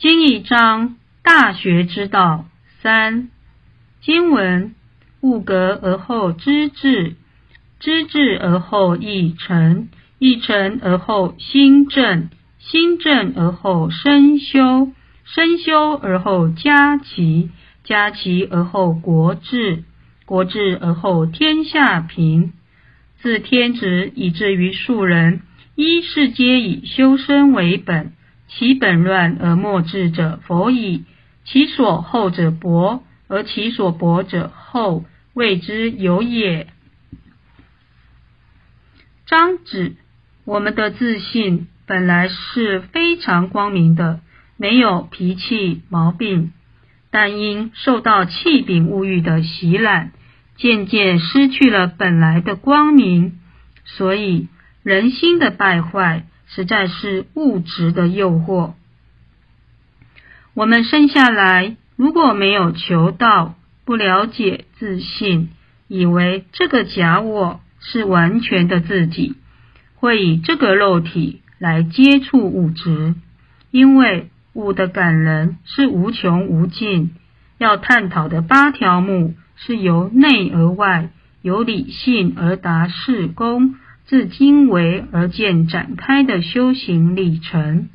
今一章大学之道三经文：物格而后知至，知至而后意诚，意诚而后心正，心正而后身修，身修而后家齐，家齐而后国治，国治而后天下平。自天子以至于庶人，一是皆以修身为本。其本乱而末治者，否矣。其所厚者薄，而其所薄者厚，谓之有也。张子，我们的自信本来是非常光明的，没有脾气毛病，但因受到气柄物欲的袭染。渐渐失去了本来的光明，所以人心的败坏实在是物质的诱惑。我们生下来如果没有求道，不了解自信，以为这个假我是完全的自己，会以这个肉体来接触物质，因为物的感人是无穷无尽，要探讨的八条目。是由内而外，由理性而达事功，自经为而见展开的修行历程。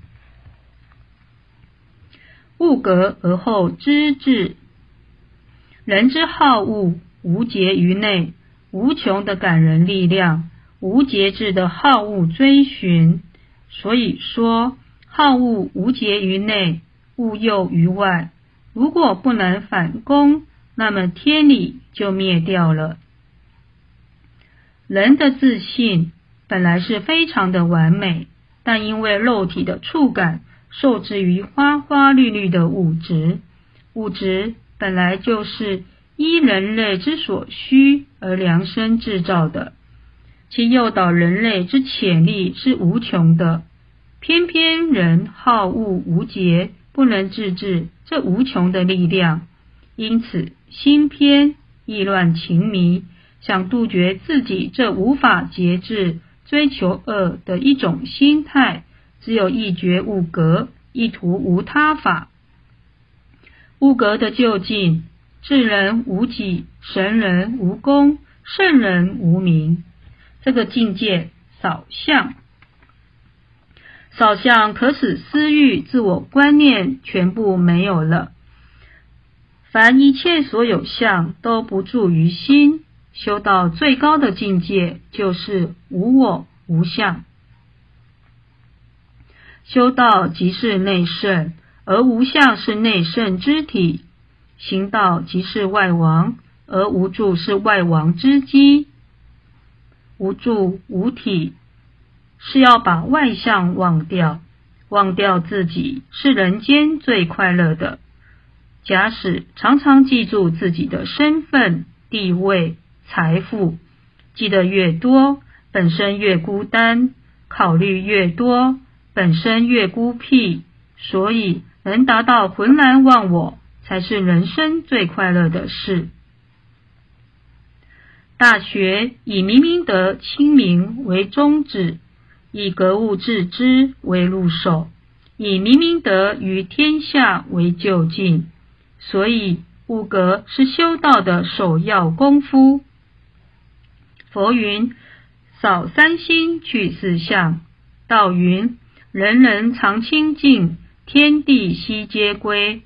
物格而后知至，人之好恶无节于内，无穷的感人力量，无节制的好恶追寻。所以说，好恶无节于内，物诱于外。如果不能反攻。那么天理就灭掉了。人的自信本来是非常的完美，但因为肉体的触感受制于花花绿绿的物质，物质本来就是依人类之所需而量身制造的，其诱导人类之潜力是无穷的。偏偏人好恶无节，不能自制这无穷的力量，因此。心偏意乱情迷，想杜绝自己这无法节制、追求恶的一种心态，只有一觉五格，一图无他法。五格的究竟，智人无己，神人无功，圣人无名。这个境界扫相，扫相可使私欲、自我观念全部没有了。凡一切所有相都不住于心，修到最高的境界就是无我无相。修道即是内圣，而无相是内圣之体；行道即是外王，而无助是外王之机。无助无体，是要把外相忘掉，忘掉自己是人间最快乐的。假使常常记住自己的身份、地位、财富，记得越多，本身越孤单；考虑越多，本身越孤僻。所以，能达到浑然忘我，才是人生最快乐的事。大学以明明德、亲民为宗旨，以格物致知为入手，以明明德于天下为就近。所以，物格是修道的首要功夫。佛云：“扫三心，去四相。”道云：“人人常清净，天地悉皆归。”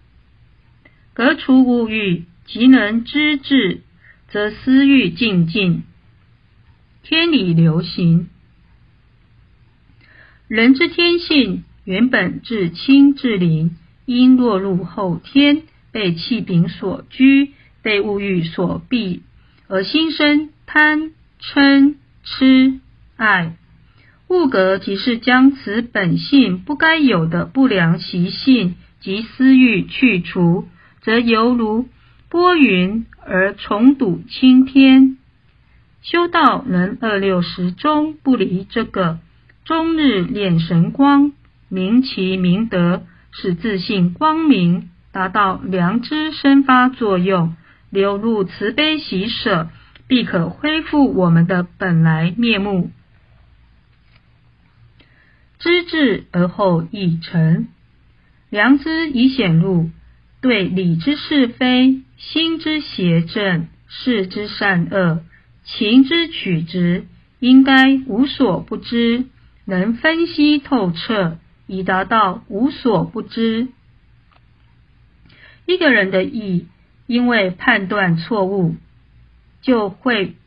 革除物欲，即能知至，则私欲尽尽，天理流行。人之天性原本至清至灵，因落入后天。被气柄所拘，被物欲所蔽，而心生贪嗔痴爱。物格即是将此本性不该有的不良习性及私欲去除，则犹如拨云而重睹青天。修道能二六时中不离这个，终日练神光，明其明德，使自信光明。达到良知生发作用，流入慈悲喜舍，必可恢复我们的本来面目。知至而后意诚，良知已显露，对理之是非、心之邪正、事之善恶、情之曲直，应该无所不知，能分析透彻，以达到无所不知。一个人的意，因为判断错误，就会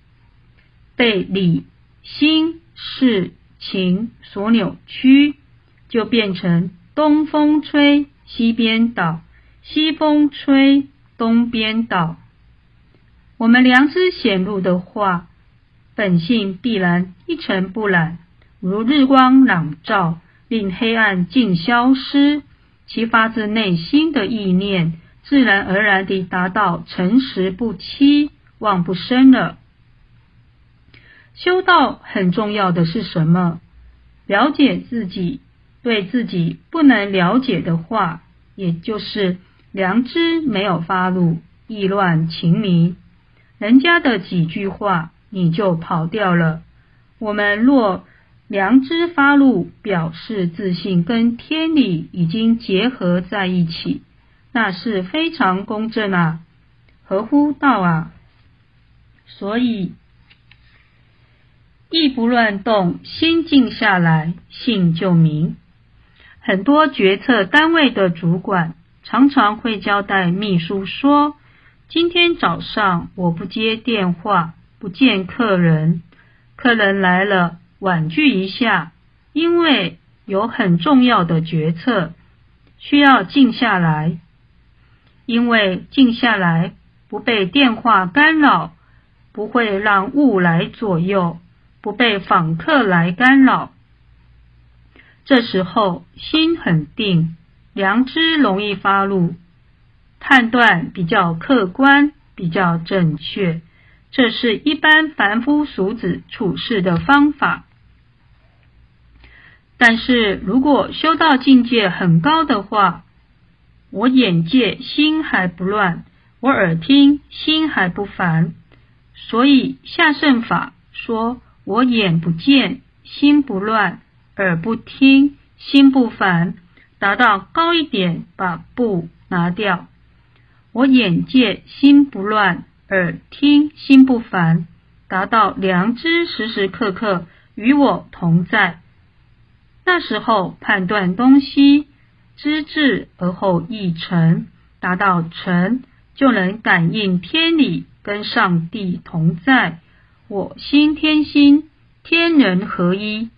被理、心、事、情所扭曲，就变成东风吹西边倒，西风吹东边倒。我们良知显露的话，本性必然一尘不染，如日光朗照，令黑暗尽消失。其发自内心的意念。自然而然地达到诚实不欺、望不生了。修道很重要的是什么？了解自己，对自己不能了解的话，也就是良知没有发露，意乱情迷，人家的几句话你就跑掉了。我们若良知发露，表示自信跟天理已经结合在一起。那是非常公正啊，合乎道啊，所以意不乱动，心静下来，性就明。很多决策单位的主管常常会交代秘书说：“今天早上我不接电话，不见客人，客人来了婉拒一下，因为有很重要的决策需要静下来。”因为静下来，不被电话干扰，不会让物来左右，不被访客来干扰。这时候心很定，良知容易发露，判断比较客观，比较正确。这是一般凡夫俗子处事的方法。但是如果修道境界很高的话，我眼界心还不乱，我耳听心还不烦，所以下圣法说我眼不见心不乱，耳不听心不烦，达到高一点，把不拿掉。我眼界心不乱，耳听心不烦，达到良知时时刻刻与我同在。那时候判断东西。知至而后意成，达到成就能感应天理，跟上帝同在，我心天心，天人合一。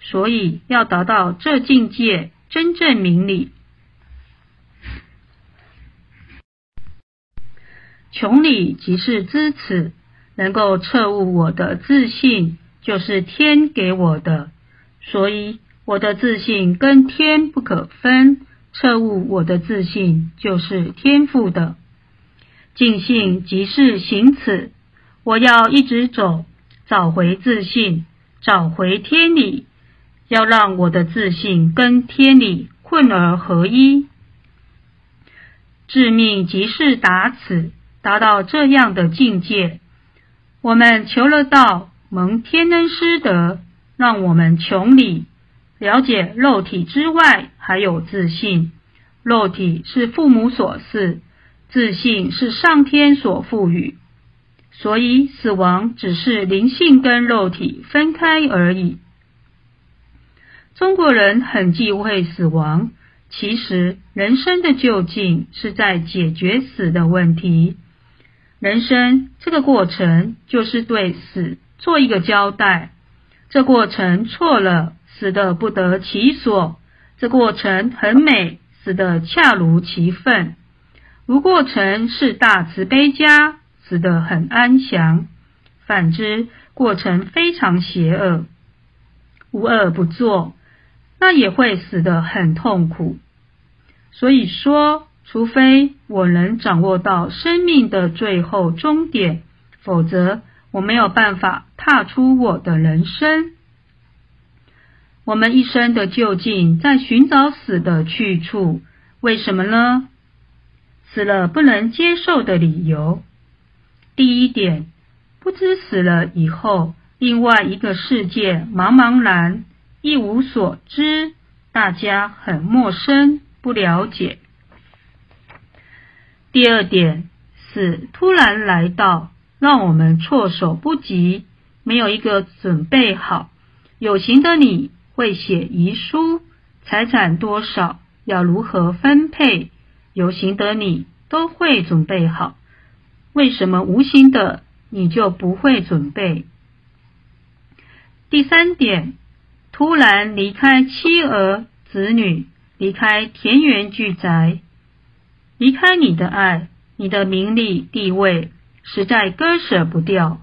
所以要达到这境界，真正明理。穷理即是知此，能够彻悟我的自信，就是天给我的。所以。我的自信跟天不可分，彻悟我的自信就是天赋的尽性即是行此。我要一直走，找回自信，找回天理，要让我的自信跟天理混而合一。致命即是达此，达到这样的境界，我们求了道，蒙天恩师德，让我们穷理。了解肉体之外还有自信，肉体是父母所赐，自信是上天所赋予，所以死亡只是灵性跟肉体分开而已。中国人很忌讳死亡，其实人生的究竟是在解决死的问题。人生这个过程就是对死做一个交代，这过程错了。死的不得其所，这过程很美；死的恰如其分，如过程是大慈悲家，死得很安详；反之，过程非常邪恶，无恶不作，那也会死得很痛苦。所以说，除非我能掌握到生命的最后终点，否则我没有办法踏出我的人生。我们一生的究竟在寻找死的去处，为什么呢？死了不能接受的理由。第一点，不知死了以后，另外一个世界茫茫然，一无所知，大家很陌生，不了解。第二点，死突然来到，让我们措手不及，没有一个准备好。有形的你会写遗书，财产多少要如何分配，有形的你都会准备好。为什么无形的你就不会准备？第三点，突然离开妻儿子女，离开田园巨宅，离开你的爱，你的名利地位，实在割舍不掉。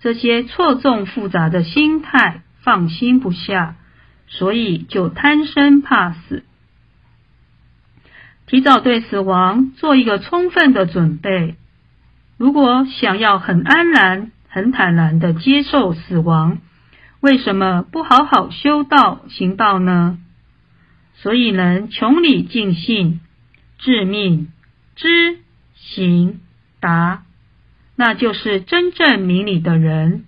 这些错综复杂的心态。放心不下，所以就贪生怕死，提早对死亡做一个充分的准备。如果想要很安然、很坦然的接受死亡，为什么不好好修道行道呢？所以能穷理尽性、致命知行达，那就是真正明理的人。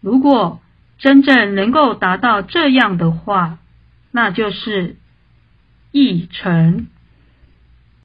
如果真正能够达到这样的话，那就是义成。